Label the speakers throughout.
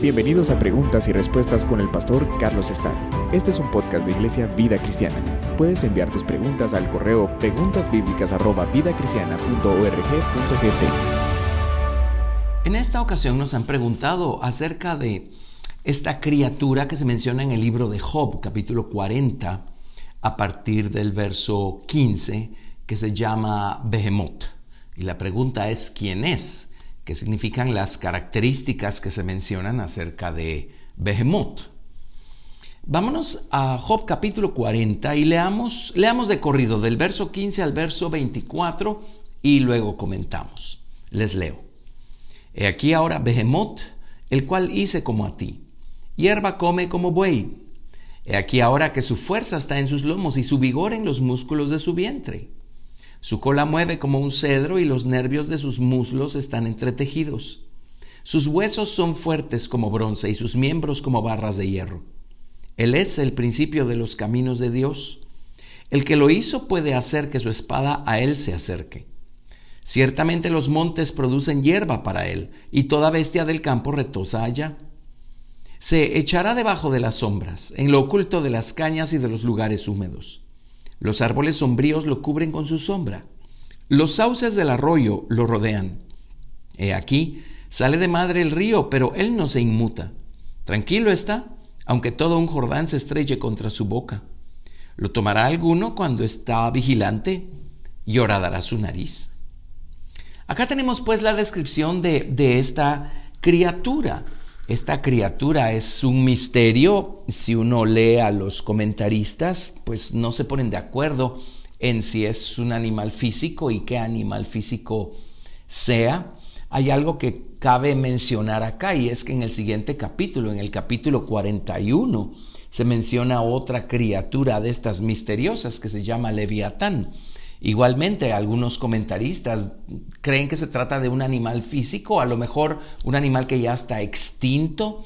Speaker 1: Bienvenidos a Preguntas y Respuestas con el pastor Carlos Estal. Este es un podcast de Iglesia Vida Cristiana. Puedes enviar tus preguntas al correo preguntasbiblicas@vidacristiana.org.gt.
Speaker 2: En esta ocasión nos han preguntado acerca de esta criatura que se menciona en el libro de Job, capítulo 40, a partir del verso 15, que se llama Behemoth. Y la pregunta es, ¿quién es? Que significan las características que se mencionan acerca de Behemoth. Vámonos a Job capítulo 40 y leamos, leamos de corrido del verso 15 al verso 24 y luego comentamos. Les leo. He aquí ahora Behemoth, el cual hice como a ti. Hierba come como buey. He aquí ahora que su fuerza está en sus lomos y su vigor en los músculos de su vientre. Su cola mueve como un cedro y los nervios de sus muslos están entretejidos. Sus huesos son fuertes como bronce y sus miembros como barras de hierro. Él es el principio de los caminos de Dios. El que lo hizo puede hacer que su espada a él se acerque. Ciertamente los montes producen hierba para él, y toda bestia del campo retosa allá. Se echará debajo de las sombras, en lo oculto de las cañas y de los lugares húmedos. Los árboles sombríos lo cubren con su sombra. Los sauces del arroyo lo rodean. He aquí, sale de madre el río, pero él no se inmuta. Tranquilo está, aunque todo un Jordán se estrelle contra su boca. Lo tomará alguno cuando está vigilante y horadará su nariz. Acá tenemos pues la descripción de, de esta criatura esta criatura es un misterio. Si uno lee a los comentaristas, pues no se ponen de acuerdo en si es un animal físico y qué animal físico sea. Hay algo que cabe mencionar acá y es que en el siguiente capítulo, en el capítulo 41, se menciona otra criatura de estas misteriosas que se llama Leviatán. Igualmente, algunos comentaristas creen que se trata de un animal físico, a lo mejor un animal que ya está extinto,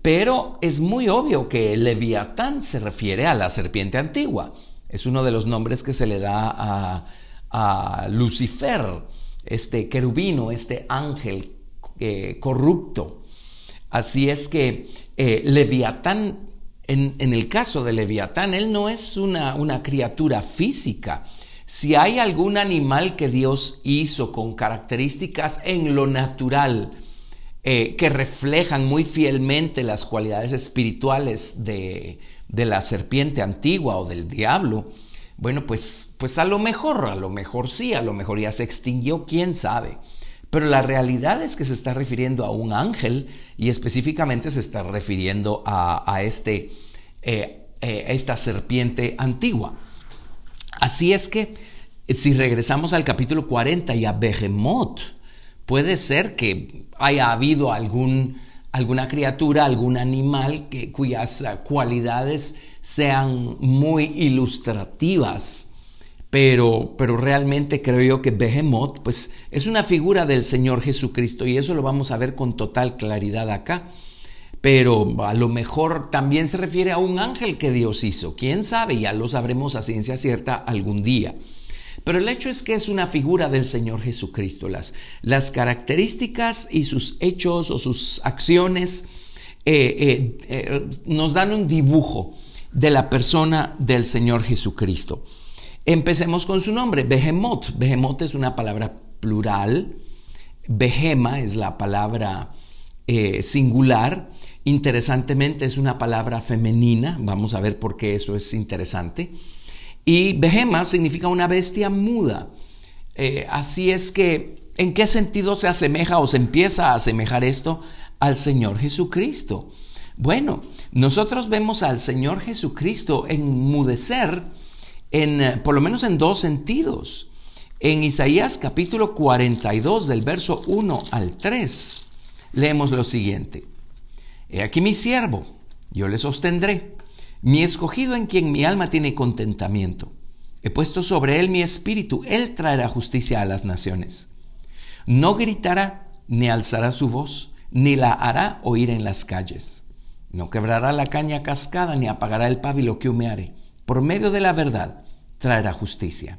Speaker 2: pero es muy obvio que el Leviatán se refiere a la serpiente antigua. Es uno de los nombres que se le da a, Lucifer, este querubino, este ángel eh, corrupto. Así es que eh, Leviatán, en, el caso de Leviatán, él no es una, una criatura física, si hay algún animal que Dios hizo con características en lo natural, eh, que reflejan muy fielmente las cualidades espirituales de, la serpiente antigua o del diablo, bueno, pues, pues a lo mejor, a lo mejor sí, a lo mejor ya se extinguió, quién sabe. Pero la realidad es que se está refiriendo a un ángel y específicamente se está refiriendo a, este, eh, eh, esta serpiente antigua. Así es que si regresamos al capítulo 40 y a Behemoth, puede ser que haya habido algún, alguna criatura, algún animal que, cuyas eh, cualidades sean muy ilustrativas. Pero, pero realmente creo yo que Behemoth pues, es una figura del Señor Jesucristo y eso lo vamos a ver con total claridad acá pero a lo mejor también se refiere a un ángel que Dios hizo. ¿Quién sabe? Ya lo sabremos a ciencia cierta algún día. Pero el hecho es que es una figura del Señor Jesucristo. Las, las características y sus hechos o sus acciones eh, eh, eh, nos dan un dibujo de la persona del Señor Jesucristo. Empecemos con su nombre, Behemoth. Behemoth es una palabra plural. Behema es la palabra singular Interesantemente es una palabra femenina, vamos a ver por qué eso es interesante. Y behema significa una bestia muda. Eh, así es que, ¿en qué sentido se asemeja o se empieza a asemejar esto al Señor Jesucristo? Bueno, nosotros vemos al Señor Jesucristo enmudecer en, eh, por lo menos en dos sentidos. En Isaías capítulo 42 del verso 1 al 3 leemos lo siguiente. He aquí mi siervo, yo le sostendré, mi escogido en quien mi alma tiene contentamiento. He puesto sobre él mi espíritu, él traerá justicia a las naciones. No gritará, ni alzará su voz, ni la hará oír en las calles. No quebrará la caña cascada, ni apagará el pábilo que humeare. Por medio de la verdad traerá justicia.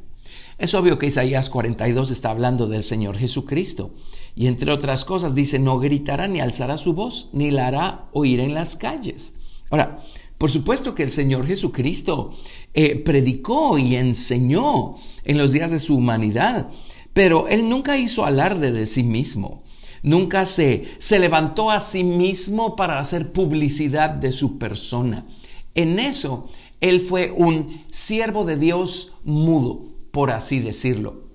Speaker 2: Es obvio que Isaías 42 está hablando del Señor Jesucristo. Y entre otras cosas dice, no gritará ni alzará su voz, ni la hará oír en las calles. Ahora, por supuesto que el Señor Jesucristo eh, predicó y enseñó en los días de su humanidad, pero Él nunca hizo alarde de sí mismo. Nunca se, se levantó a sí mismo para hacer publicidad de su persona. En eso, Él fue un siervo de Dios mudo, por así decirlo.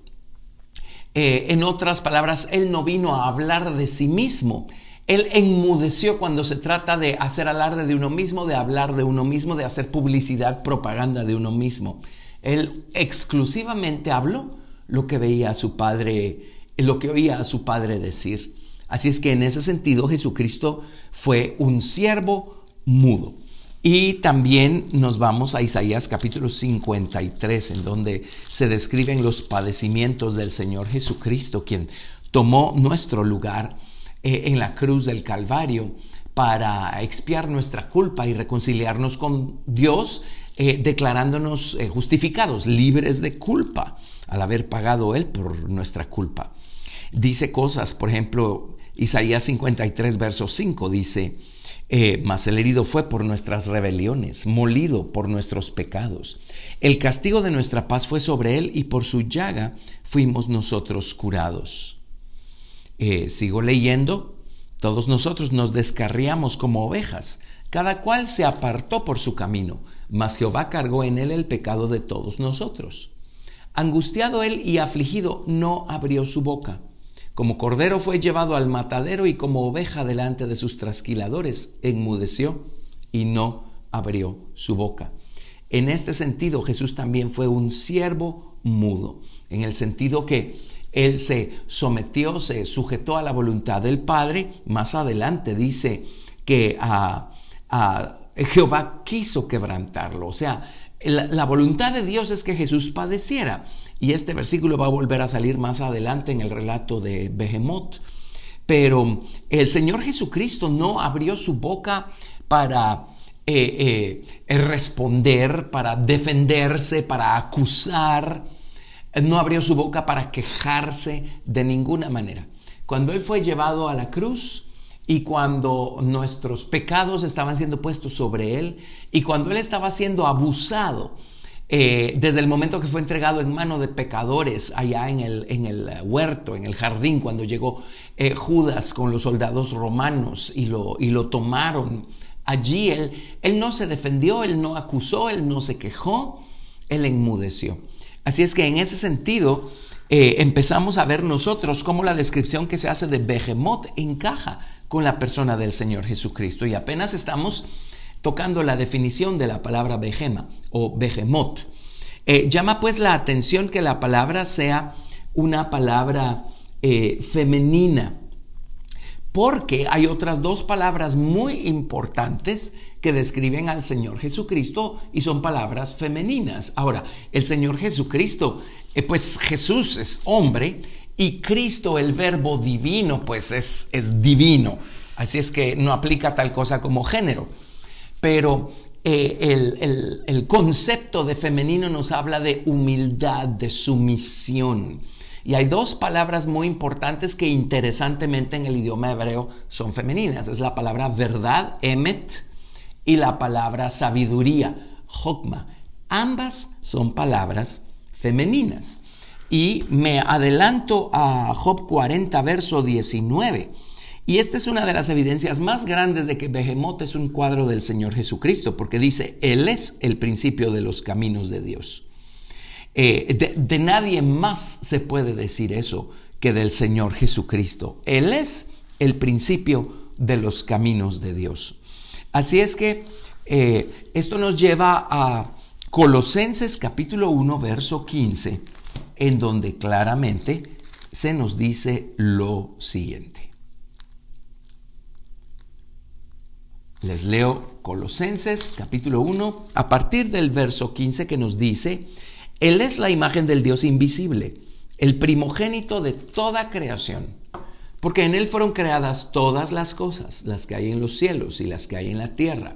Speaker 2: Eh, en otras palabras, Él no vino a hablar de sí mismo. Él enmudeció cuando se trata de hacer alarde de uno mismo, de hablar de uno mismo, de hacer publicidad, propaganda de uno mismo. Él exclusivamente habló lo que veía a su padre, lo que oía a su padre decir. Así es que en ese sentido Jesucristo fue un siervo mudo. Y también nos vamos a Isaías capítulo 53, en donde se describen los padecimientos del Señor Jesucristo, quien tomó nuestro lugar eh, en la cruz del Calvario para expiar nuestra culpa y reconciliarnos con Dios, eh, declarándonos eh, justificados, libres de culpa, al haber pagado Él por nuestra culpa. Dice cosas, por ejemplo, Isaías 53, verso 5 dice, eh, mas el herido fue por nuestras rebeliones, molido por nuestros pecados. El castigo de nuestra paz fue sobre él y por su llaga fuimos nosotros curados. Eh, sigo leyendo. Todos nosotros nos descarriamos como ovejas, cada cual se apartó por su camino, mas Jehová cargó en él el pecado de todos nosotros. Angustiado él y afligido, no abrió su boca. Como cordero fue llevado al matadero y como oveja delante de sus trasquiladores, enmudeció y no abrió su boca. En este sentido, Jesús también fue un siervo mudo, en el sentido que él se sometió, se sujetó a la voluntad del Padre. Más adelante dice que Jehová quiso quebrantarlo. O sea, la voluntad de Dios es que Jesús padeciera. Y este versículo va a volver a salir más adelante en el relato de Behemoth. Pero el Señor Jesucristo no abrió su boca para eh, eh, responder, para defenderse, para acusar. No abrió su boca para quejarse de ninguna manera. Cuando Él fue llevado a la cruz y cuando nuestros pecados estaban siendo puestos sobre Él y cuando Él estaba siendo abusado, eh, desde el momento que fue entregado en mano de pecadores allá en el, en el huerto, en el jardín, cuando llegó eh, Judas con los soldados romanos y lo, y lo tomaron, allí él, él no se defendió, él no acusó, él no se quejó, él enmudeció. Así es que en ese sentido eh, empezamos a ver nosotros cómo la descripción que se hace de Behemoth encaja con la persona del Señor Jesucristo y apenas estamos tocando la definición de la palabra behema o behemoth. Eh, llama pues la atención que la palabra sea una palabra eh, femenina, porque hay otras dos palabras muy importantes que describen al Señor Jesucristo y son palabras femeninas. Ahora, el Señor Jesucristo, eh, pues Jesús es hombre y Cristo, el verbo divino, pues es, es divino. Así es que no aplica tal cosa como género pero eh, el, concepto de femenino nos habla de humildad, de sumisión. Y hay dos palabras muy importantes que interesantemente en el idioma hebreo son femeninas. Es la palabra verdad, emet, y la palabra sabiduría, hokma. Ambas son palabras femeninas. Y me adelanto a Job 40, verso 19 y esta es una de las evidencias más grandes de que Behemoth es un cuadro del Señor Jesucristo, porque dice, Él es el principio de los caminos de Dios. Eh, de, nadie más se puede decir eso que del Señor Jesucristo. Él es el principio de los caminos de Dios. Así es que eh, esto nos lleva a Colosenses capítulo 1, verso 15, en donde claramente se nos dice lo siguiente. Les leo Colosenses capítulo 1 a partir del verso 15 que nos dice, Él es la imagen del Dios invisible, el primogénito de toda creación, porque en Él fueron creadas todas las cosas, las que hay en los cielos y las que hay en la tierra,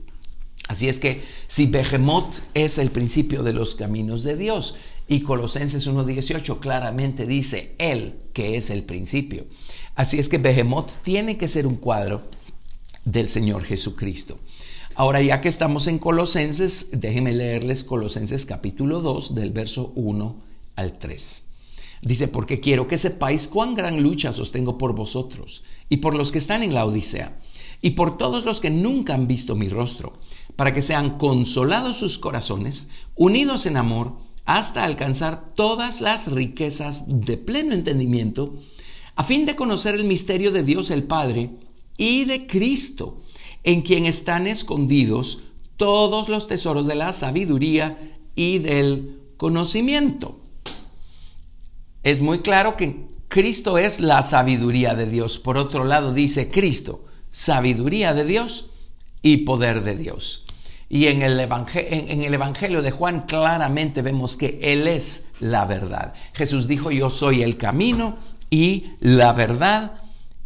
Speaker 2: Así es que si Behemoth es el principio de los caminos de Dios, y Colosenses 1.18 claramente dice Él que es el principio. Así es que Behemoth tiene que ser un cuadro del Señor Jesucristo. Ahora ya que estamos en Colosenses, déjenme leerles Colosenses capítulo 2 del verso 1 al 3. Dice, porque quiero que sepáis cuán gran lucha sostengo por vosotros y por los que están en la Odisea y por todos los que nunca han visto mi rostro, para que sean consolados sus corazones, unidos en amor, hasta alcanzar todas las riquezas de pleno entendimiento, a fin de conocer el misterio de Dios el Padre y de Cristo, en quien están escondidos todos los tesoros de la sabiduría y del conocimiento es muy claro que Cristo es la sabiduría de Dios. Por otro lado, dice Cristo, sabiduría de Dios y poder de Dios. Y en el, en el, Evangelio de Juan claramente vemos que Él es la verdad. Jesús dijo, yo soy el camino y la verdad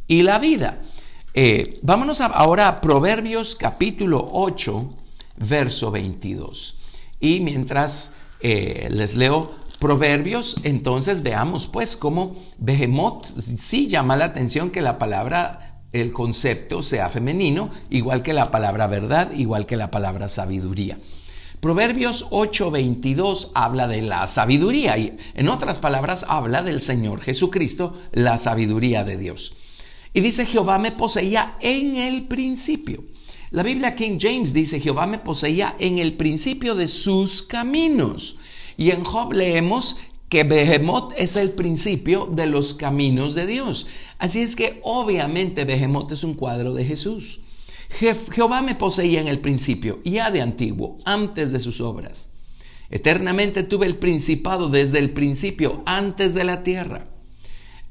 Speaker 2: y la vida. Eh, vámonos ahora a Proverbios capítulo 8, verso 22. Y mientras eh, les leo Proverbios, entonces veamos pues cómo Behemoth sí llama la atención que la palabra, el concepto sea femenino, igual que la palabra verdad, igual que la palabra sabiduría. Proverbios 8:22 habla de la sabiduría y en otras palabras habla del Señor Jesucristo, la sabiduría de Dios. Y dice, Jehová me poseía en el principio. La Biblia King James dice, Jehová me poseía en el principio de sus caminos. Y en Job leemos que Behemoth es el principio de los caminos de Dios. Así es que obviamente Behemoth es un cuadro de Jesús. Jehová me poseía en el principio, ya de antiguo, antes de sus obras. Eternamente tuve el principado desde el principio, antes de la tierra.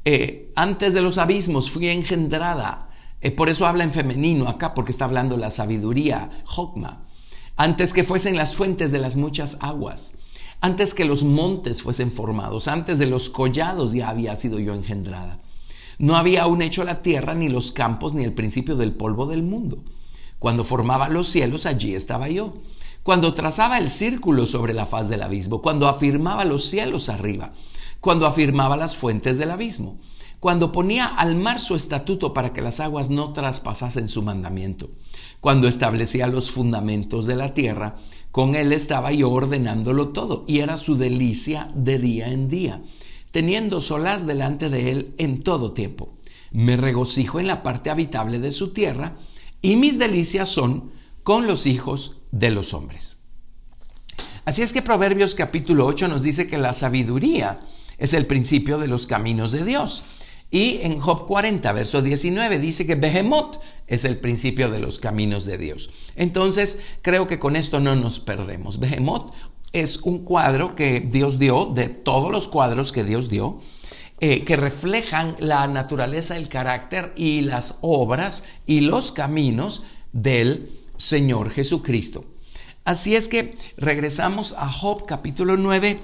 Speaker 2: Eh, antes de los abismos fui engendrada. Eh, por eso habla en femenino acá, porque está hablando la sabiduría, Jokma. Antes que fuesen las fuentes de las muchas aguas antes que los montes fuesen formados, antes de los collados ya había sido yo engendrada. No había aún hecho la tierra, ni los campos, ni el principio del polvo del mundo. Cuando formaba los cielos, allí estaba yo. Cuando trazaba el círculo sobre la faz del abismo, cuando afirmaba los cielos arriba, cuando afirmaba las fuentes del abismo, cuando ponía al mar su estatuto para que las aguas no traspasasen su mandamiento, cuando establecía los fundamentos de la tierra, con Él estaba yo ordenándolo todo y era su delicia de día en día, teniendo solas delante de Él en todo tiempo. Me regocijo en la parte habitable de su tierra y mis delicias son con los hijos de los hombres. Así es que Proverbios capítulo 8 nos dice que la sabiduría es el principio de los caminos de Dios. Y en Job 40, verso 19, dice que Behemoth es el principio de los caminos de Dios. Entonces, creo que con esto no nos perdemos. Behemoth es un cuadro que Dios dio, de todos los cuadros que Dios dio, eh, que reflejan la naturaleza, el carácter y las obras y los caminos del Señor Jesucristo. Así es que regresamos a Job capítulo 9.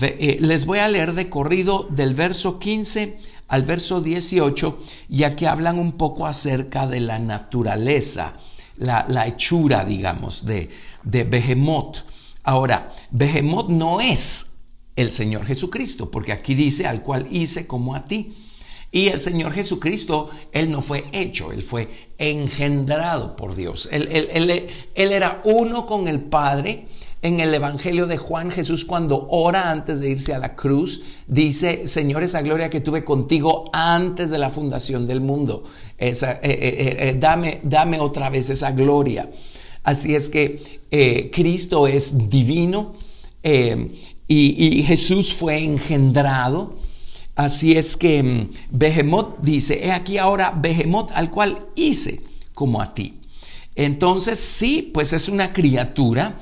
Speaker 2: Eh, les voy a leer de corrido del verso 15 al verso 18, ya que hablan un poco acerca de la naturaleza, la, hechura, digamos, de, de Behemoth. Ahora, Behemoth no es el Señor Jesucristo, porque aquí dice al cual hice como a ti. Y el Señor Jesucristo, Él no fue hecho, Él fue engendrado por Dios. Él, él, él, era uno con el Padre en el Evangelio de Juan, Jesús cuando ora antes de irse a la cruz, dice, Señor, esa gloria que tuve contigo antes de la fundación del mundo, esa, eh, eh, eh, dame, dame otra vez esa gloria. Así es que Cristo es divino y, y, Jesús fue engendrado. Así es que mm, Behemoth dice, he aquí ahora Behemoth al cual hice como a ti. Entonces sí, pues es una criatura,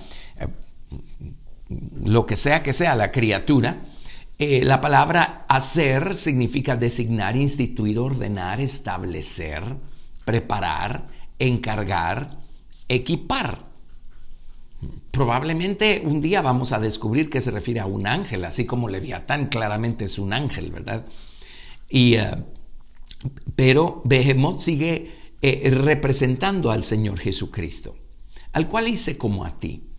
Speaker 2: lo que sea que sea la criatura. Eh, la palabra hacer significa designar, instituir, ordenar, establecer, preparar, encargar, equipar. Probablemente un día vamos a descubrir que se refiere a un ángel, así como Leviatán claramente es un ángel, ¿verdad? Y, eh, pero Behemoth sigue eh, representando al Señor Jesucristo, al cual hice como a ti.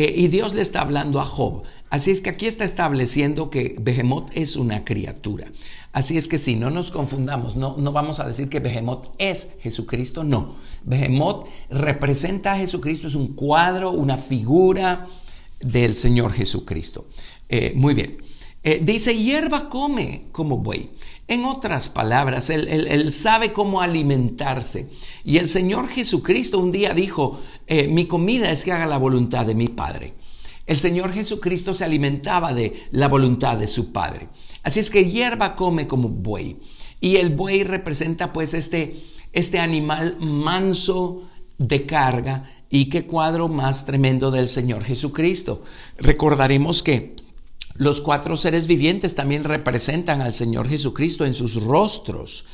Speaker 2: Eh, y Dios le está hablando a Job. Así es que aquí está estableciendo que Behemoth es una criatura. Así es que si no nos confundamos, no, no vamos a decir que Behemoth es Jesucristo, no. Behemoth representa a Jesucristo, es un cuadro, una figura del Señor Jesucristo. Eh, muy bien. Eh, dice, hierba come como buey. En otras palabras, él, sabe cómo alimentarse. Y el Señor Jesucristo un día dijo, eh, mi comida es que haga la voluntad de mi Padre. El Señor Jesucristo se alimentaba de la voluntad de su Padre. Así es que hierba come como buey. Y el buey representa pues este, este animal manso de carga y qué cuadro más tremendo del Señor Jesucristo. Recordaremos que los cuatro seres vivientes también representan al Señor Jesucristo en sus rostros.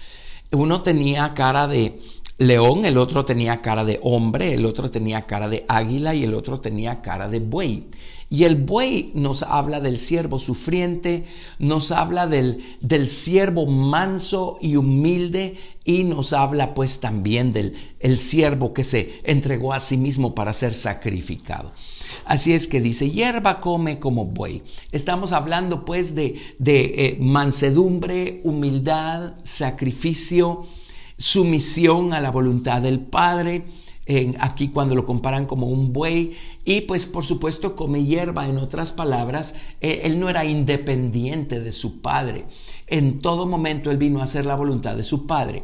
Speaker 2: Uno tenía cara de león, el otro tenía cara de hombre, el otro tenía cara de águila y el otro tenía cara de buey. Y el buey nos habla del siervo sufriente, nos habla del, del siervo manso y humilde y nos habla pues también del el siervo que se entregó a sí mismo para ser sacrificado. Así es que dice, hierba come como buey. Estamos hablando pues de, eh, mansedumbre, humildad, sacrificio, sumisión a la voluntad del Padre. Aquí cuando lo comparan como un buey. Y pues por supuesto come hierba, en otras palabras, eh, él no era independiente de su padre, en todo momento él vino a hacer la voluntad de su padre,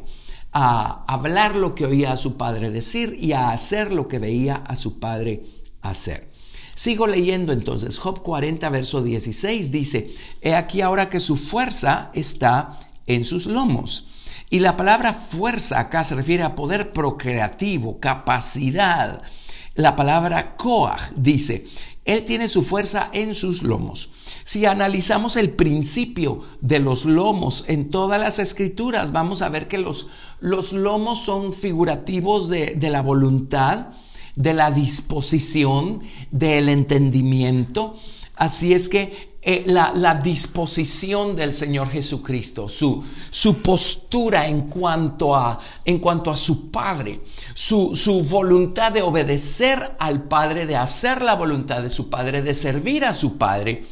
Speaker 2: a hablar lo que oía a su padre decir y a hacer lo que veía a su padre hacer. Sigo leyendo entonces, Job 40, verso 16 dice, He aquí ahora que su fuerza está en sus lomos y la palabra fuerza acá se refiere a poder procreativo, capacidad. La palabra koach dice, él tiene su fuerza en sus lomos. Si analizamos el principio de los lomos en todas las escrituras, vamos a ver que los, los lomos son figurativos de, de la voluntad, de la disposición, del entendimiento. Así es que eh, la, disposición del Señor Jesucristo, su, su postura en cuanto, a, en cuanto a su Padre, su, su voluntad de obedecer al Padre, de hacer la voluntad de su Padre, de servir a su Padre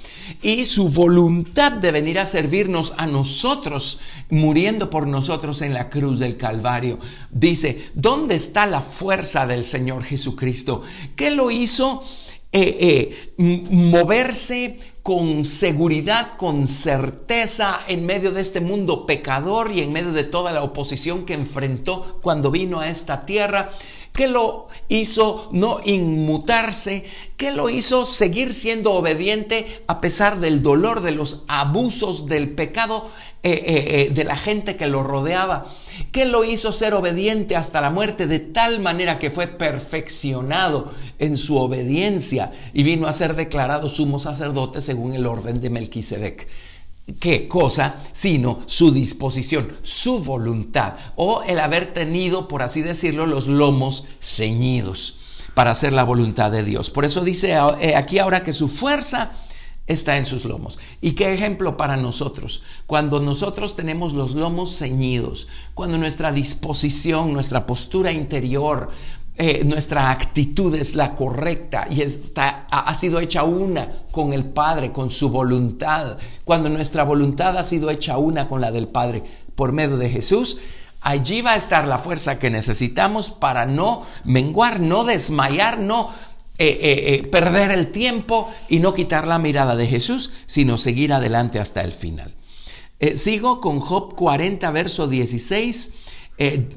Speaker 2: y su voluntad de venir a servirnos a nosotros, muriendo por nosotros en la cruz del Calvario. Dice, ¿dónde está la fuerza del Señor Jesucristo? ¿Qué lo hizo? Eh, eh, moverse con seguridad, con certeza en medio de este mundo pecador y en medio de toda la oposición que enfrentó cuando vino a esta tierra, que lo hizo no inmutarse, que lo hizo seguir siendo obediente a pesar del dolor, de los abusos, del pecado eh, eh, eh, de la gente que lo rodeaba, que lo hizo ser obediente hasta la muerte de tal manera que fue perfeccionado en su obediencia y vino a ser declarado sumo sacerdote según el orden de Melquisedec. ¿Qué cosa? Sino su disposición, su voluntad o el haber tenido, por así decirlo, los lomos ceñidos para hacer la voluntad de Dios. Por eso dice aquí ahora que su fuerza está en sus lomos. ¿Y qué ejemplo para nosotros? Cuando nosotros tenemos los lomos ceñidos, cuando nuestra disposición, nuestra postura interior, eh, nuestra actitud es la correcta y está, ha sido hecha una con el Padre, con su voluntad, cuando nuestra voluntad ha sido hecha una con la del Padre por medio de Jesús, allí va a estar la fuerza que necesitamos para no menguar, no desmayar, no eh, eh, eh, perder el tiempo y no quitar la mirada de Jesús, sino seguir adelante hasta el final. sigo con Job 40, verso 16.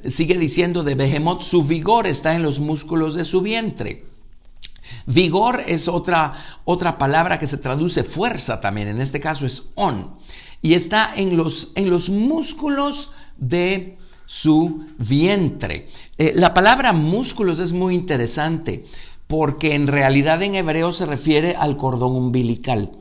Speaker 2: sigue diciendo de Behemoth, su vigor está en los músculos de su vientre. Vigor es otra, otra palabra que se traduce fuerza también, en este caso es on. y está en los, en los músculos de su vientre. La palabra músculos es muy interesante porque en realidad en hebreo se refiere al cordón umbilical.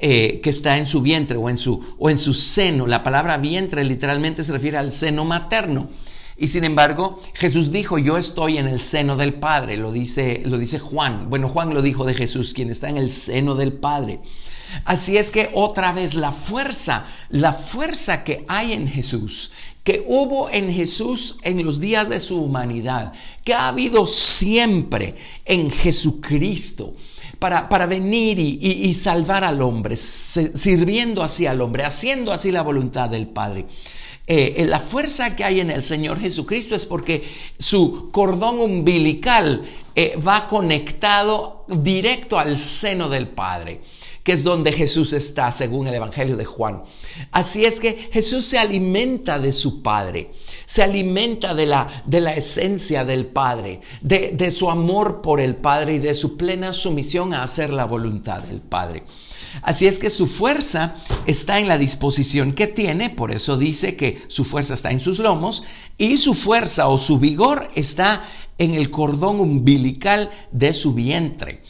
Speaker 2: Eh, que está en su vientre o en su, o en su seno. La palabra vientre literalmente se refiere al seno materno. Y sin embargo, Jesús dijo, yo estoy en el seno del Padre, lo dice, lo dice Juan. Bueno, Juan lo dijo de Jesús, quien está en el seno del Padre. Así es que otra vez la fuerza, la fuerza que hay en Jesús, que hubo en Jesús en los días de su humanidad, que ha habido siempre en Jesucristo, para, para venir y, salvar al hombre, sirviendo así al hombre, haciendo así la voluntad del Padre. Eh, la fuerza que hay en el Señor Jesucristo es porque su cordón umbilical eh, va conectado directo al seno del Padre es donde Jesús está, según el Evangelio de Juan. Así es que Jesús se alimenta de su Padre, se alimenta de la, de la esencia del Padre, de, de su amor por el Padre y de su plena sumisión a hacer la voluntad del Padre. Así es que su fuerza está en la disposición que tiene, por eso dice que su fuerza está en sus lomos, y su fuerza o su vigor está en el cordón umbilical de su vientre.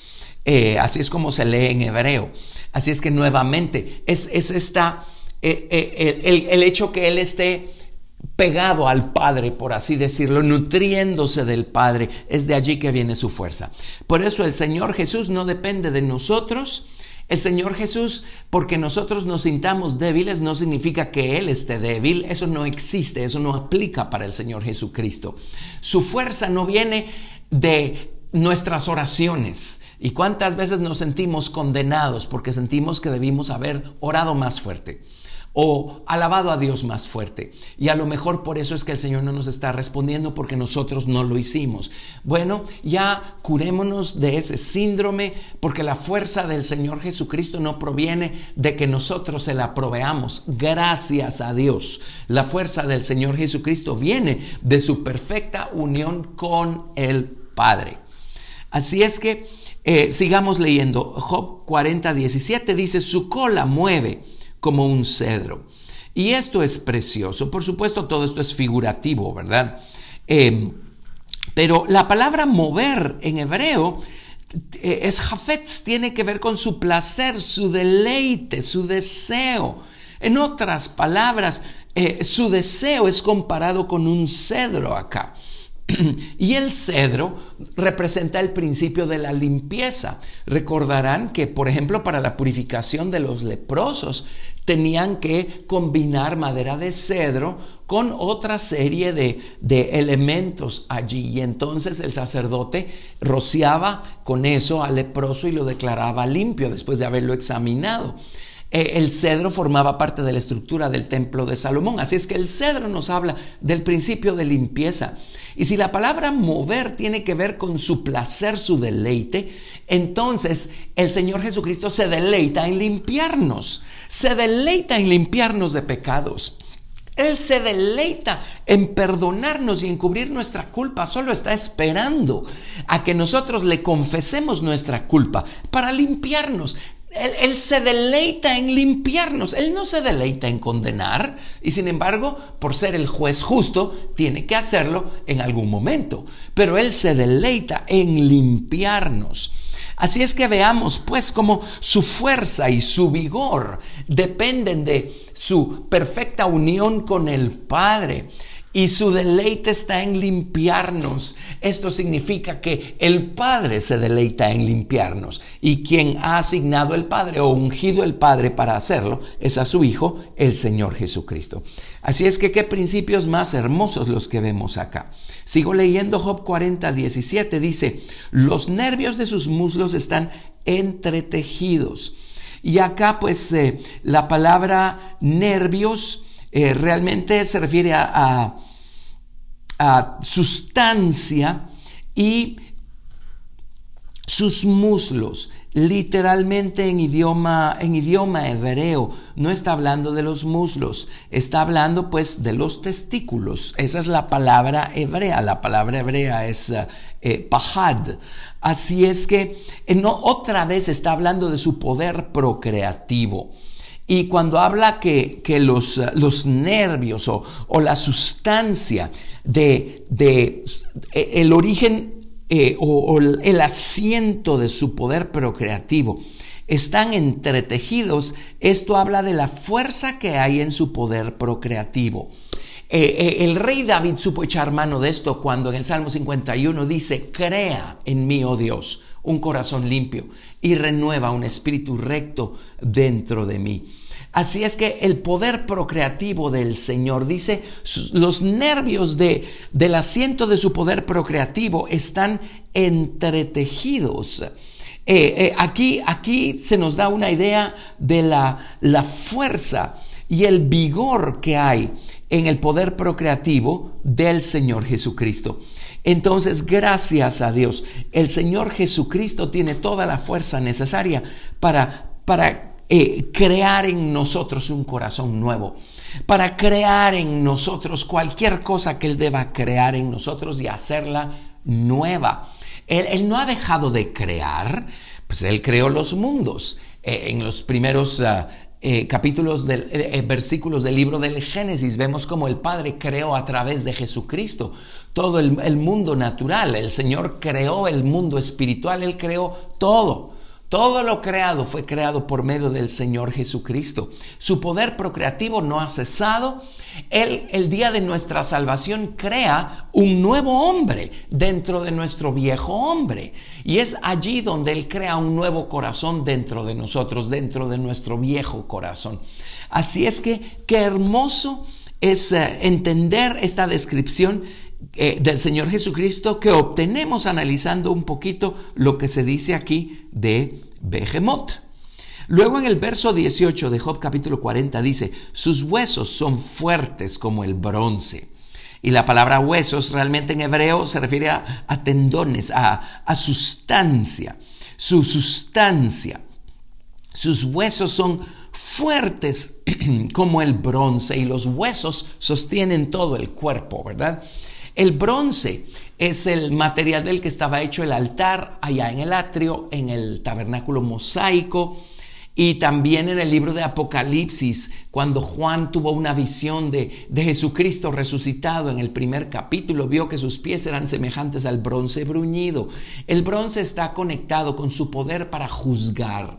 Speaker 2: Eh, así es como se lee en hebreo. Así es que nuevamente es, esta, eh, eh, el hecho que él esté pegado al Padre, por así decirlo, nutriéndose del Padre, es de allí que viene su fuerza. Por eso el Señor Jesús no depende de nosotros, el Señor Jesús, porque nosotros nos sintamos débiles, no significa que Él esté débil. Eso no existe, eso no aplica para el Señor Jesucristo. Su fuerza no viene de nuestras oraciones. ¿Y cuántas veces nos sentimos condenados porque sentimos que debimos haber orado más fuerte? o alabado a Dios más fuerte. Y a lo mejor por eso es que el Señor no nos está respondiendo porque nosotros no lo hicimos. Bueno, ya curémonos de ese síndrome porque la fuerza del Señor Jesucristo no proviene de que nosotros se la proveamos. Gracias a Dios. La fuerza del Señor Jesucristo viene de su perfecta unión con el Padre. Así es que eh, sigamos leyendo. Job 40, 17 dice, su cola mueve como un cedro. Y esto es precioso. Por supuesto, todo esto es figurativo, ¿verdad? Em, pero la palabra mover en hebreo eh, es jafetz, tiene que ver con su placer, su deleite, su deseo. En otras palabras, eh, su deseo es comparado con un cedro acá. Y el cedro representa el principio de la limpieza. Recordarán que, por ejemplo, para la purificación de los leprosos, tenían que combinar madera de cedro con otra serie de, de, elementos allí. Y entonces el sacerdote rociaba con eso al leproso y lo declaraba limpio después de haberlo examinado. Eh, el cedro formaba parte de la estructura del templo de Salomón. Así es que el cedro nos habla del principio de limpieza. Y si la palabra mover tiene que ver con su placer, su deleite, entonces el Señor Jesucristo se deleita en limpiarnos, se deleita en limpiarnos de pecados. Él se deleita en perdonarnos y en cubrir nuestra culpa. Solo está esperando a que nosotros le confesemos nuestra culpa para limpiarnos. Él, se deleita en limpiarnos, Él no se deleita en condenar y sin embargo, por ser el juez justo, tiene que hacerlo en algún momento, pero Él se deleita en limpiarnos. Así es que veamos pues cómo su fuerza y su vigor dependen de su perfecta unión con el Padre y su deleite está en limpiarnos. Esto significa que el Padre se deleita en limpiarnos y quien ha asignado el Padre o ungido el Padre para hacerlo es a su Hijo, el Señor Jesucristo. Así es que qué principios más hermosos los que vemos acá. Sigo leyendo Job 40, 17, dice, los nervios de sus muslos están entretejidos. Y acá pues eh, la palabra nervios eh, realmente se refiere a, sustancia y sus muslos, literalmente en idioma, en idioma hebreo, no está hablando de los muslos, está hablando pues de los testículos. Esa es la palabra hebrea, la palabra hebrea es eh, pahad. Así es que no, otra vez está hablando de su poder procreativo. Y cuando habla que, los, los, nervios o, la sustancia de, de eh, el origen eh, o, el asiento de su poder procreativo están entretejidos, esto habla de la fuerza que hay en su poder procreativo. Eh, el rey David supo echar mano de esto cuando en el Salmo 51 dice, crea en mí, oh Dios, un corazón limpio y renueva un espíritu recto dentro de mí. Así es que el poder procreativo del Señor, dice, los nervios de, del asiento de su poder procreativo están entretejidos. Eh, eh, aquí, aquí se nos da una idea de la, la fuerza y el vigor que hay en el poder procreativo del Señor Jesucristo. Entonces, gracias a Dios, el Señor Jesucristo tiene toda la fuerza necesaria para, para eh, crear en nosotros un corazón nuevo, para crear en nosotros cualquier cosa que Él deba crear en nosotros y hacerla nueva. Él, no ha dejado de crear, pues Él creó los mundos. Eh, en los primeros ah, eh, capítulos, del, versículos del libro del Génesis, vemos como el Padre creó a través de Jesucristo todo el mundo natural. El Señor creó el mundo espiritual, Él creó todo. Todo lo creado fue creado por medio del Señor Jesucristo. Su poder procreativo no ha cesado. Él, el día de nuestra salvación, crea un nuevo hombre dentro de nuestro viejo hombre. Y es allí donde Él crea un nuevo corazón dentro de nosotros, dentro de nuestro viejo corazón. Así es que qué hermoso es eh, entender esta descripción eh, del Señor Jesucristo que obtenemos analizando un poquito lo que se dice aquí de Behemoth. Luego en el verso 18 de Job capítulo 40 dice, sus huesos son fuertes como el bronce. Y la palabra huesos realmente en hebreo se refiere a, tendones, a, a sustancia, su sustancia. Sus huesos son fuertes como el bronce y los huesos sostienen todo el cuerpo, ¿verdad? El bronce es el material del que estaba hecho el altar allá en el atrio, en el tabernáculo mosaico. Y también en el libro de Apocalipsis, cuando Juan tuvo una visión de, de, Jesucristo resucitado en el primer capítulo, vio que sus pies eran semejantes al bronce bruñido. El bronce está conectado con su poder para juzgar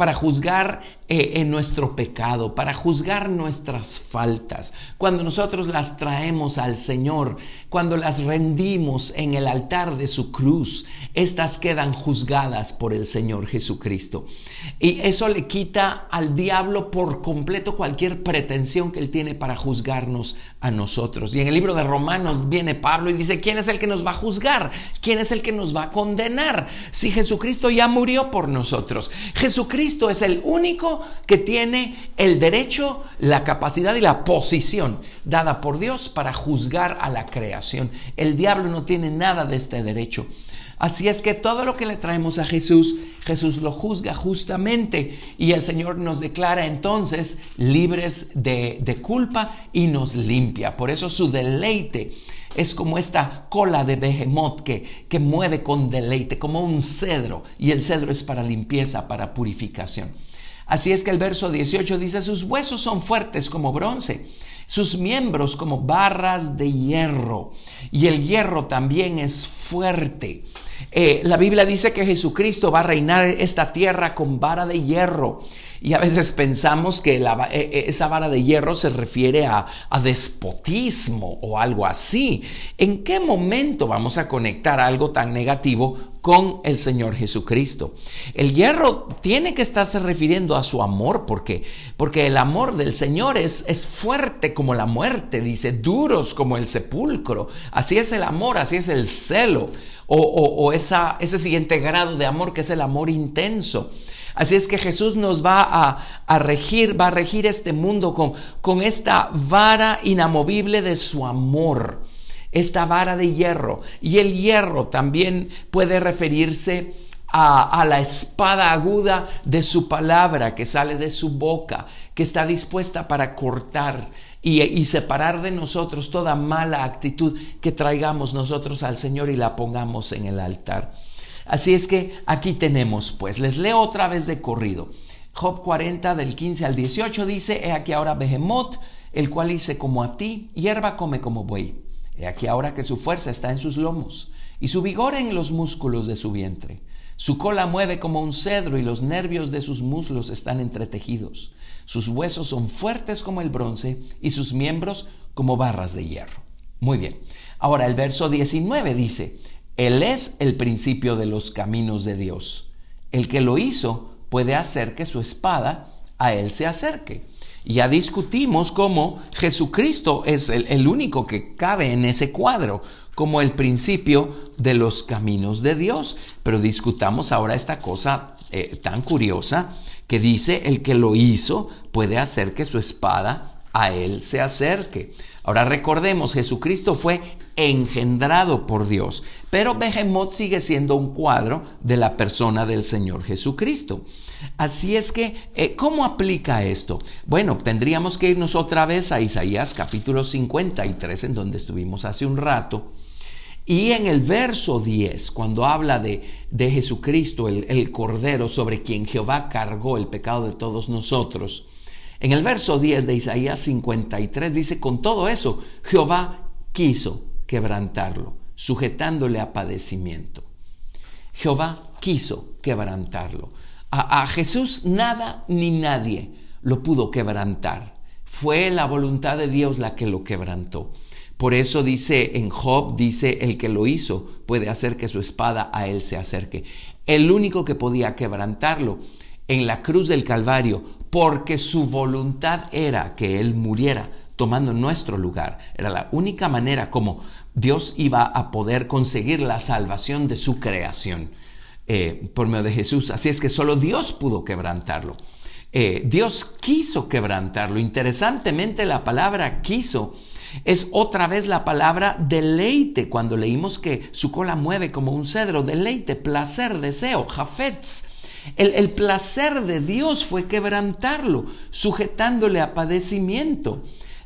Speaker 2: para juzgar eh, en nuestro pecado, para juzgar nuestras faltas. Cuando nosotros las traemos al Señor, cuando las rendimos en el altar de su cruz, estas quedan juzgadas por el Señor Jesucristo. Y eso le quita al diablo por completo cualquier pretensión que él tiene para juzgarnos a nosotros. Y en el libro de Romanos viene Pablo y dice, ¿quién es el que nos va a juzgar? ¿Quién es el que nos va a condenar? Si Jesucristo ya murió por nosotros. Jesucristo Cristo es el único que tiene el derecho, la capacidad y la posición dada por Dios para juzgar a la creación. El diablo no tiene nada de este derecho. Así es que todo lo que le traemos a Jesús, Jesús lo juzga justamente y el Señor nos declara entonces libres de, de culpa y nos limpia. Por eso su deleite es como esta cola de behemoth que, que mueve con deleite, como un cedro, y el cedro es para limpieza, para purificación. Así es que el verso 18 dice, sus huesos son fuertes como bronce, sus miembros como barras de hierro, y el hierro también es fuerte. Eh, la Biblia dice que Jesucristo va a reinar esta tierra con vara de hierro. Y a veces pensamos que la, e, e, esa vara de hierro se refiere a, a, despotismo o algo así. ¿En qué momento vamos a conectar algo tan negativo con el Señor Jesucristo? El hierro tiene que estarse refiriendo a su amor porque, porque el amor del Señor es, es fuerte como la muerte, dice, duros como el sepulcro. Así es el amor, así es el celo o, o, esa, ese siguiente grado de amor que es el amor intenso. Así es que Jesús nos va a, regir, va a regir este mundo con, con esta vara inamovible de su amor, esta vara de hierro. Y el hierro también puede referirse a, la espada aguda de su palabra que sale de su boca, que está dispuesta para cortar y, separar de nosotros toda mala actitud que traigamos nosotros al Señor y la pongamos en el altar. Así es que aquí tenemos, pues, les leo otra vez de corrido. Job 40 del 15 al 18 dice, he aquí ahora Behemot, el cual hice como a ti, hierba come como buey. He aquí ahora que su fuerza está en sus lomos y su vigor en los músculos de su vientre. Su cola mueve como un cedro y los nervios de sus muslos están entretejidos. Sus huesos son fuertes como el bronce y sus miembros como barras de hierro. Muy bien. Ahora el verso 19 dice, Él es el principio de los caminos de Dios. El que lo hizo puede hacer que su espada a Él se acerque. Ya discutimos cómo Jesucristo es el, único que cabe en ese cuadro, como el principio de los caminos de Dios. Pero discutamos ahora esta cosa eh, tan curiosa que dice, el que lo hizo puede hacer que su espada a él se acerque. Ahora recordemos, Jesucristo fue engendrado por Dios, pero Behemoth sigue siendo un cuadro de la persona del Señor Jesucristo. Así es que, eh, ¿cómo aplica esto? Bueno, tendríamos que irnos otra vez a Isaías capítulo 53, en donde estuvimos hace un rato. Y en el verso 10, cuando habla de, de Jesucristo, el, el Cordero sobre quien Jehová cargó el pecado de todos nosotros, en el verso 10 de Isaías 53 dice, con todo eso, Jehová quiso quebrantarlo, sujetándole a padecimiento. Jehová quiso quebrantarlo. A, Jesús nada ni nadie lo pudo quebrantar. Fue la voluntad de Dios la que lo quebrantó. Por eso dice en Job, dice, el que lo hizo puede hacer que su espada a él se acerque. El único que podía quebrantarlo en la cruz del Calvario, porque su voluntad era que Él muriera tomando nuestro lugar. Era la única manera como Dios iba a poder conseguir la salvación de su creación eh, por medio de Jesús. Así es que solo Dios pudo quebrantarlo. Eh, Dios quiso quebrantarlo. Interesantemente, la palabra quiso es otra vez la palabra deleite. Cuando leímos que su cola mueve como un cedro, deleite, placer, deseo, jafetz. El, placer de Dios fue quebrantarlo, sujetándole a padecimiento.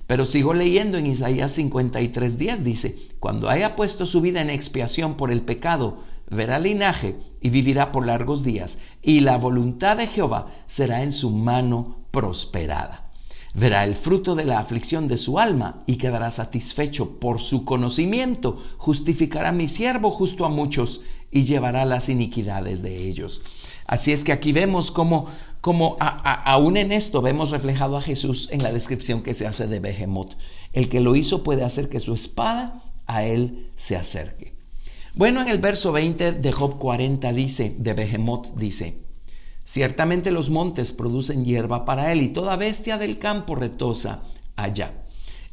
Speaker 2: Pero sigo leyendo en Isaías 53:10, dice, cuando haya puesto su vida en expiación por el pecado, verá linaje y vivirá por largos días, y la voluntad de Jehová será en su mano prosperada. Verá el fruto de la aflicción de su alma y quedará satisfecho por su conocimiento. Justificará mi siervo justo a muchos y llevará las iniquidades de ellos. Así es que aquí vemos cómo, aún en esto vemos reflejado a Jesús en la descripción que se hace de Behemoth. El que lo hizo puede hacer que su espada a él se acerque. Bueno, en el verso 20 de Job 40 dice, de Behemoth dice, ciertamente los montes producen hierba para él y toda bestia del campo retosa allá.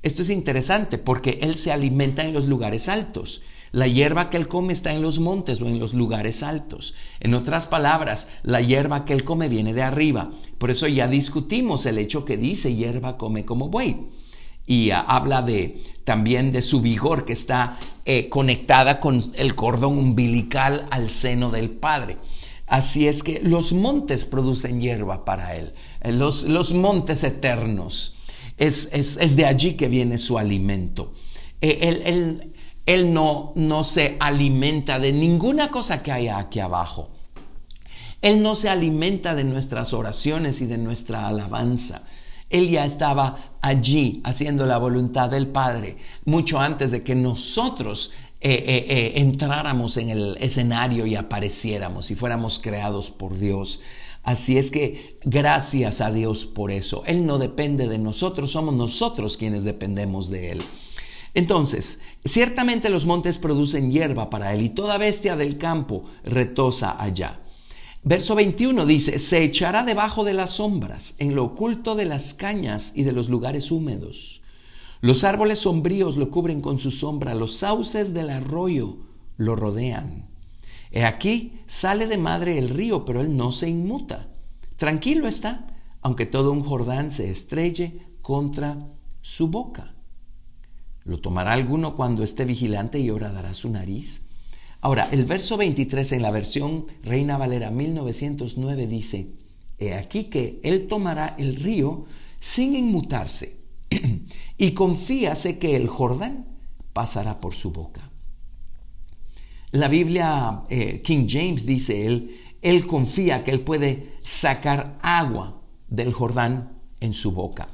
Speaker 2: Esto es interesante porque él se alimenta en los lugares altos. La hierba que él come está en los montes o en los lugares altos. En otras palabras, la hierba que él come viene de arriba. Por eso ya discutimos el hecho que dice hierba come como buey. Y habla de también de su vigor que está eh, conectada con el cordón umbilical al seno del Padre. Así es que los montes producen hierba para él, eh, los, los montes eternos. Es, es, de allí que viene su alimento. Eh, él, él no, no se alimenta de ninguna cosa que haya aquí abajo. Él no se alimenta de nuestras oraciones y de nuestra alabanza. Él ya estaba allí haciendo la voluntad del Padre mucho antes de que nosotros eh, eh, eh, entráramos en el escenario y apareciéramos y fuéramos creados por Dios. Así es que gracias a Dios por eso. Él no depende de nosotros, somos nosotros quienes dependemos de Él. Entonces, ciertamente los montes producen hierba para él y toda bestia del campo retosa allá. Verso 21 dice, se echará debajo de las sombras, en lo oculto de las cañas y de los lugares húmedos. Los árboles sombríos lo cubren con su sombra, los sauces del arroyo lo rodean. He aquí sale de madre el río, pero él no se inmuta. Tranquilo está, aunque todo un Jordán se estrelle contra su boca. ¿Lo tomará alguno cuando esté vigilante y horadará su nariz? Ahora, el verso 23 en la versión Reina Valera 1909 dice, He aquí que él tomará el río sin inmutarse y confíase que el Jordán pasará por su boca. La Biblia eh, King James dice él, él confía que él puede sacar agua del Jordán en su boca.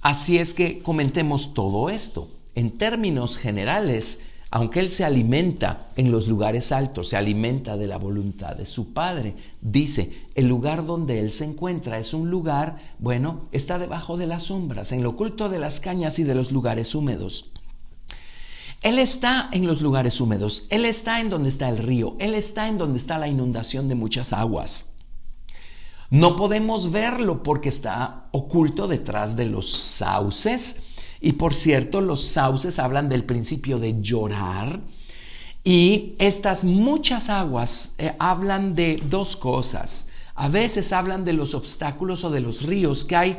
Speaker 2: Así es que comentemos todo esto. En términos generales, aunque Él se alimenta en los lugares altos, se alimenta de la voluntad de su Padre, dice, el lugar donde Él se encuentra es un lugar, bueno, está debajo de las sombras, en lo oculto de las cañas y de los lugares húmedos. Él está en los lugares húmedos, Él está en donde está el río, Él está en donde está la inundación de muchas aguas. No podemos verlo porque está oculto detrás de los sauces. Y por cierto, los sauces hablan del principio de llorar. Y estas muchas aguas eh, hablan de dos cosas. A veces hablan de los obstáculos o de los ríos que hay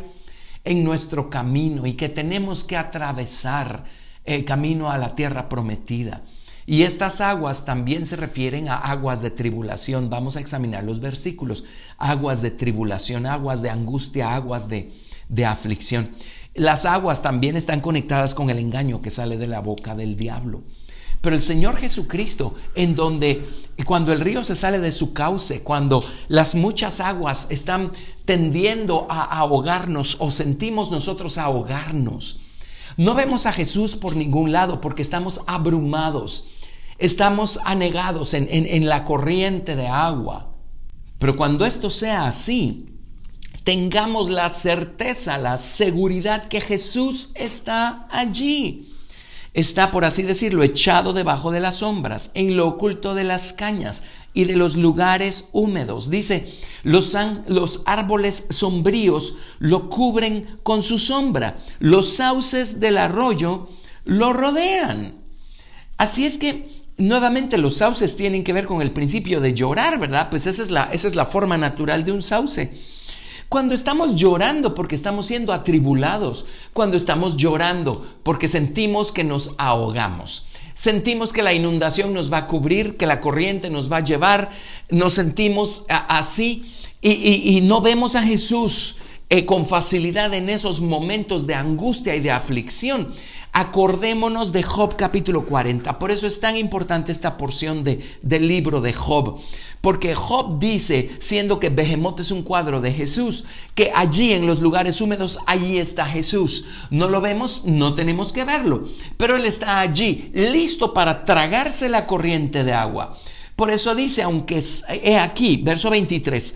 Speaker 2: en nuestro camino y que tenemos que atravesar el camino a la tierra prometida. Y estas aguas también se refieren a aguas de tribulación. Vamos a examinar los versículos. Aguas de tribulación, aguas de angustia, aguas de, de aflicción. Las aguas también están conectadas con el engaño que sale de la boca del diablo. Pero el Señor Jesucristo, en donde cuando el río se sale de su cauce, cuando las muchas aguas están tendiendo a ahogarnos o sentimos nosotros ahogarnos, no vemos a Jesús por ningún lado porque estamos abrumados estamos anegados en, la corriente de agua. Pero cuando esto sea así, tengamos la certeza, la seguridad que Jesús está allí. Está, por así decirlo, echado debajo de las sombras, en lo oculto de las cañas y de los lugares húmedos. Dice, los, los árboles sombríos lo cubren con su sombra, los sauces del arroyo lo rodean. Así es que Nuevamente los sauces tienen que ver con el principio de llorar, ¿verdad? Pues esa es la, esa es la forma natural de un sauce. Cuando estamos llorando porque estamos siendo atribulados, cuando estamos llorando porque sentimos que nos ahogamos, sentimos que la inundación nos va a cubrir, que la corriente nos va a llevar, nos sentimos así y, no vemos a Jesús eh, con facilidad en esos momentos de angustia y de aflicción. Acordémonos de Job capítulo 40. Por eso es tan importante esta porción de, del libro de Job. Porque Job dice, siendo que Behemoth es un cuadro de Jesús, que allí en los lugares húmedos, allí está Jesús. No lo vemos, no tenemos que verlo. Pero Él está allí, listo para tragarse la corriente de agua. Por eso dice, aunque he aquí, verso 23,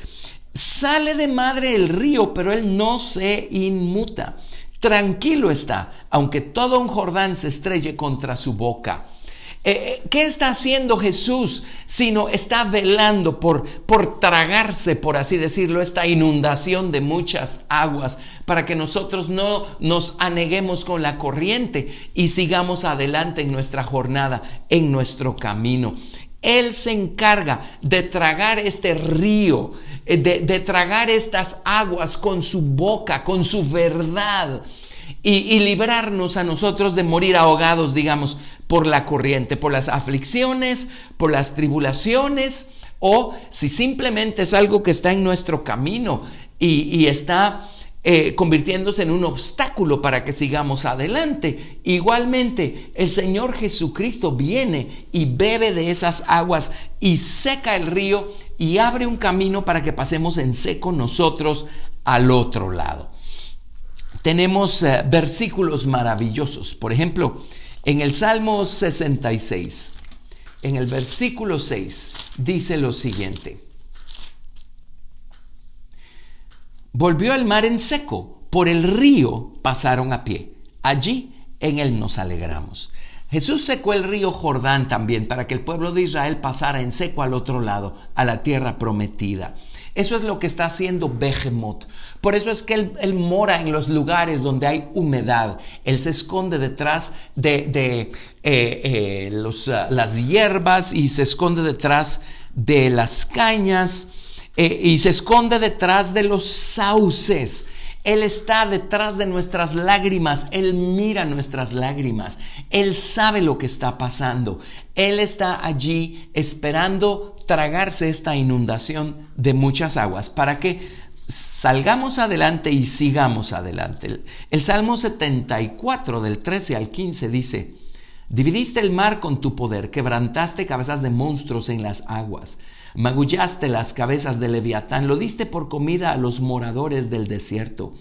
Speaker 2: sale de madre el río, pero Él no se inmuta tranquilo está, aunque todo un Jordán se estrelle contra su boca. Eh, eh, ¿Qué está haciendo Jesús? Sino está velando por, por tragarse, por así decirlo, esta inundación de muchas aguas, para que nosotros no nos aneguemos con la corriente y sigamos adelante en nuestra jornada, en nuestro camino. Él se encarga de tragar este río, eh, de, tragar estas aguas con su boca, con su verdad. Y, librarnos a nosotros de morir ahogados, digamos, por la corriente, por las aflicciones, por las tribulaciones, o si simplemente es algo que está en nuestro camino y está eh, convirtiéndose en un obstáculo para que sigamos adelante. Igualmente, el Señor Jesucristo viene y bebe de esas aguas y seca el río y abre un camino para que pasemos en seco nosotros al otro lado. Tenemos eh, versículos maravillosos. Por ejemplo, en el Salmo 66, en el versículo 6, dice lo siguiente. Volvió el mar en seco, por el río pasaron a pie. Allí en él nos alegramos. Jesús secó el río Jordán también para que el pueblo de Israel pasara en seco al otro lado, a la tierra prometida. Eso es lo que está haciendo Behemoth. Por eso es que él, mora en los lugares donde hay humedad. Él se esconde detrás de, eh, eh, las hierbas y se esconde detrás de las cañas eh, y se esconde detrás de los sauces. Él está detrás de nuestras lágrimas, Él mira nuestras lágrimas, Él sabe lo que está pasando, Él está allí esperando tragarse esta inundación de muchas aguas. Para que salgamos adelante y sigamos adelante. El, Salmo 74 del 13 al 15 dice, Dividiste el mar con tu poder, quebrantaste cabezas de monstruos en las aguas, magullaste las cabezas de Leviatán, lo diste por comida a los moradores del desierto.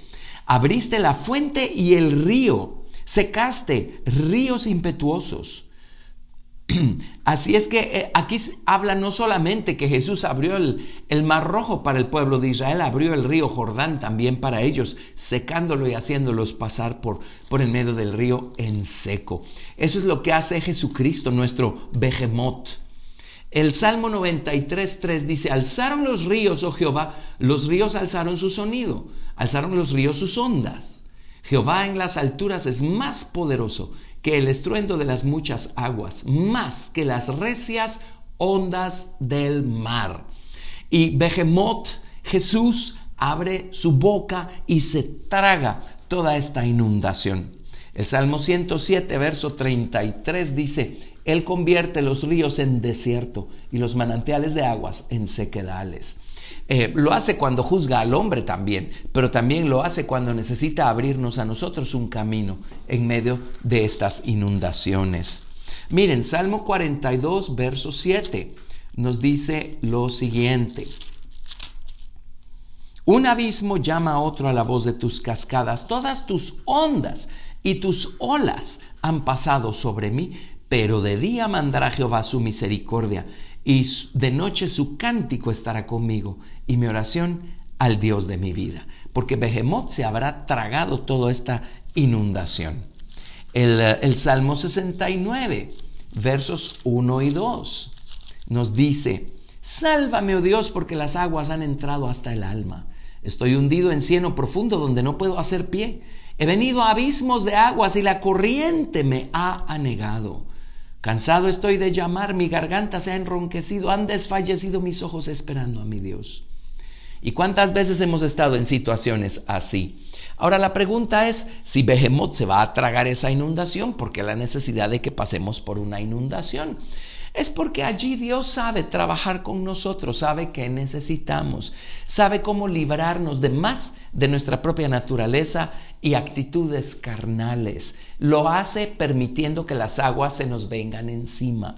Speaker 2: Abriste la fuente y el río, secaste ríos impetuosos. Así es que eh, aquí habla no solamente que Jesús abrió el, el, mar rojo para el pueblo de Israel, abrió el río Jordán también para ellos, secándolo y haciéndolos pasar por, por el medio del río en seco. Eso es lo que hace Jesucristo, nuestro Behemoth. El Salmo 93.3 dice, alzaron los ríos, oh Jehová, los ríos alzaron su sonido, alzaron los ríos sus ondas. Jehová en las alturas es más poderoso que el estruendo de las muchas aguas, más que las recias ondas del mar. Y Behemoth, Jesús, abre su boca y se traga toda esta inundación. El Salmo 107, verso 33 dice, Él convierte los ríos en desierto y los manantiales de aguas en sequedales. Eh, lo hace cuando juzga al hombre también, pero también lo hace cuando necesita abrirnos a nosotros un camino en medio de estas inundaciones. Miren, Salmo 42, verso 7 nos dice lo siguiente. Un abismo llama a otro a la voz de tus cascadas, todas tus ondas y tus olas han pasado sobre mí, pero de día mandará Jehová su misericordia y de noche su cántico estará conmigo y mi oración al Dios de mi vida, porque Behemoth se habrá tragado toda esta inundación. El, eh, el Salmo 69, versos 1 y 2, nos dice, Sálvame, oh Dios, porque las aguas han entrado hasta el alma. Estoy hundido en cieno profundo donde no puedo hacer pie. He venido a abismos de aguas y la corriente me ha anegado. Cansado estoy de llamar, mi garganta se ha enronquecido, han desfallecido mis ojos esperando a mi Dios. ¿Y cuántas veces hemos estado en situaciones así? Ahora la pregunta es si Behemoth se va a tragar esa inundación, porque la necesidad de que pasemos por una inundación. Es porque allí Dios sabe trabajar con nosotros, sabe que necesitamos, sabe cómo librarnos de más de nuestra propia naturaleza y actitudes carnales. Lo hace permitiendo que las aguas se nos vengan encima.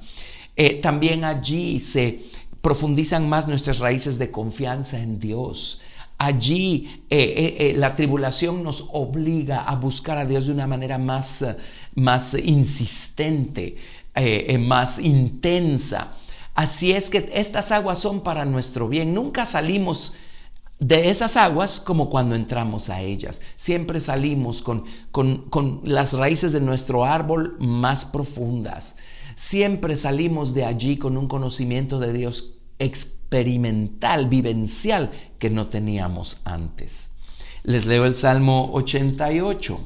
Speaker 2: Eh, también allí se profundizan más nuestras raíces de confianza en Dios. Allí eh, eh, la tribulación nos obliga a buscar a Dios de una manera más, más insistente. Eh, eh, más intensa. Así es que estas aguas son para nuestro bien. Nunca salimos de esas aguas como cuando entramos a ellas. Siempre salimos con, con, con, las raíces de nuestro árbol más profundas. Siempre salimos de allí con un conocimiento de Dios experimental, vivencial, que no teníamos antes. Les leo el Salmo 88,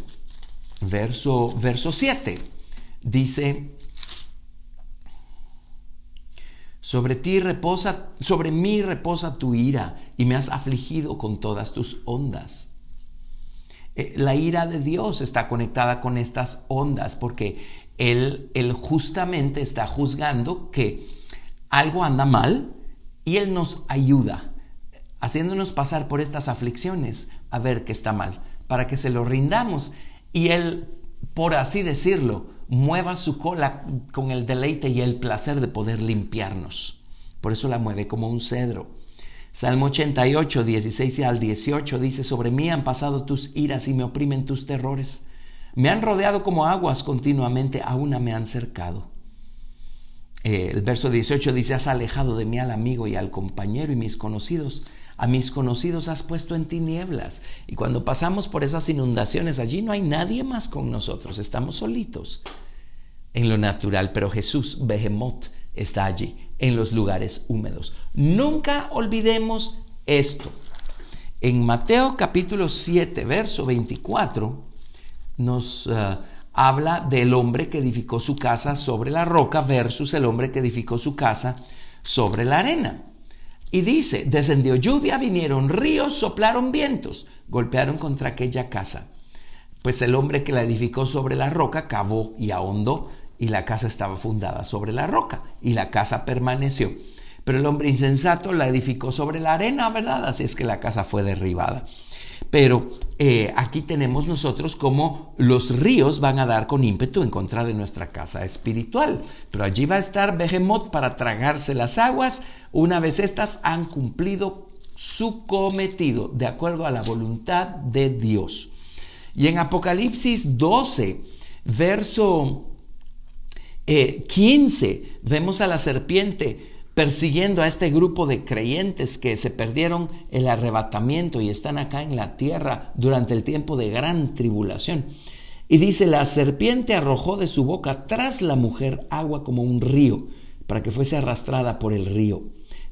Speaker 2: verso, verso 7. Dice, Sobre ti reposa, sobre mí reposa tu ira y me has afligido con todas tus ondas. Eh, la ira de Dios está conectada con estas ondas porque él, él justamente está juzgando que algo anda mal y Él nos ayuda, haciéndonos pasar por estas aflicciones a ver que está mal, para que se lo rindamos y Él, por así decirlo, mueva su cola con el deleite y el placer de poder limpiarnos. Por eso la mueve como un cedro. Salmo 88, 16 al 18 dice, sobre mí han pasado tus iras y me oprimen tus terrores. Me han rodeado como aguas continuamente, a una me han cercado. Eh, el verso 18 dice, has alejado de mí al amigo y al compañero y mis conocidos. A mis conocidos has puesto en tinieblas. Y cuando pasamos por esas inundaciones, allí no hay nadie más con nosotros, estamos solitos en lo natural, pero Jesús, Behemoth, está allí, en los lugares húmedos. Nunca olvidemos esto. En Mateo capítulo 7, verso 24, nos uh, habla del hombre que edificó su casa sobre la roca versus el hombre que edificó su casa sobre la arena. Y dice, descendió lluvia, vinieron ríos, soplaron vientos, golpearon contra aquella casa. Pues el hombre que la edificó sobre la roca cavó y ahondó, y la casa estaba fundada sobre la roca, y la casa permaneció. Pero el hombre insensato la edificó sobre la arena, ¿verdad? Así es que la casa fue derribada. Pero eh, aquí tenemos nosotros como los ríos van a dar con ímpetu en contra de nuestra casa espiritual. Pero allí va a estar Behemoth para tragarse las aguas una vez estas han cumplido su cometido de acuerdo a la voluntad de Dios. Y en Apocalipsis 12, verso 15, eh, vemos a la serpiente persiguiendo a este grupo de creyentes que se perdieron el arrebatamiento y están acá en la tierra durante el tiempo de gran tribulación. Y dice, la serpiente arrojó de su boca tras la mujer agua como un río, para que fuese arrastrada por el río.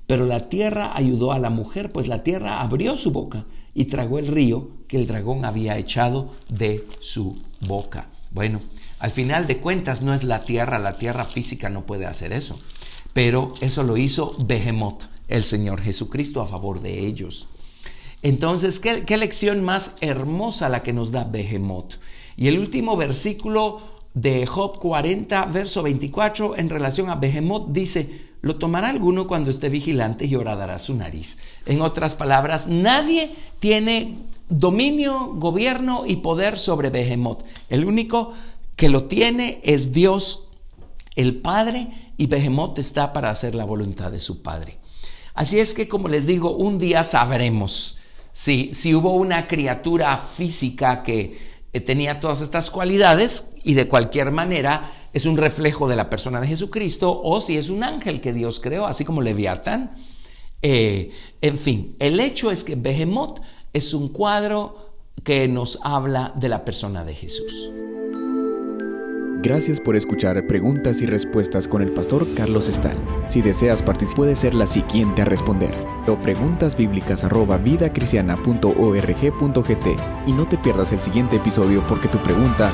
Speaker 2: Pero la tierra ayudó a la mujer, pues la tierra abrió su boca y tragó el río que el dragón había echado de su boca. Bueno, al final de cuentas no es la tierra, la tierra física no puede hacer eso pero eso lo hizo Behemoth, el Señor Jesucristo, a favor de ellos. Entonces, ¿qué, lección más hermosa la que nos da Behemoth? Y el último versículo de Job 40, verso 24, en relación a Behemoth, dice, lo tomará alguno cuando esté vigilante y horadará su nariz. En otras palabras, nadie tiene dominio, gobierno y poder sobre Behemoth. El único que lo tiene es Dios el Padre y Behemoth está para hacer la voluntad de su Padre. Así es que, como les digo, un día sabremos si, si hubo una criatura física que eh, tenía todas estas cualidades y de cualquier manera es un reflejo de la persona de Jesucristo o si es un ángel que Dios creó, así como Leviatán. Eh, en fin, el hecho es que Behemoth es un cuadro que nos habla de la persona de Jesús.
Speaker 1: Gracias por escuchar Preguntas y Respuestas con el pastor Carlos Estal. Si deseas participar, puede ser la siguiente a responder. O y no te pierdas el siguiente episodio porque tu pregunta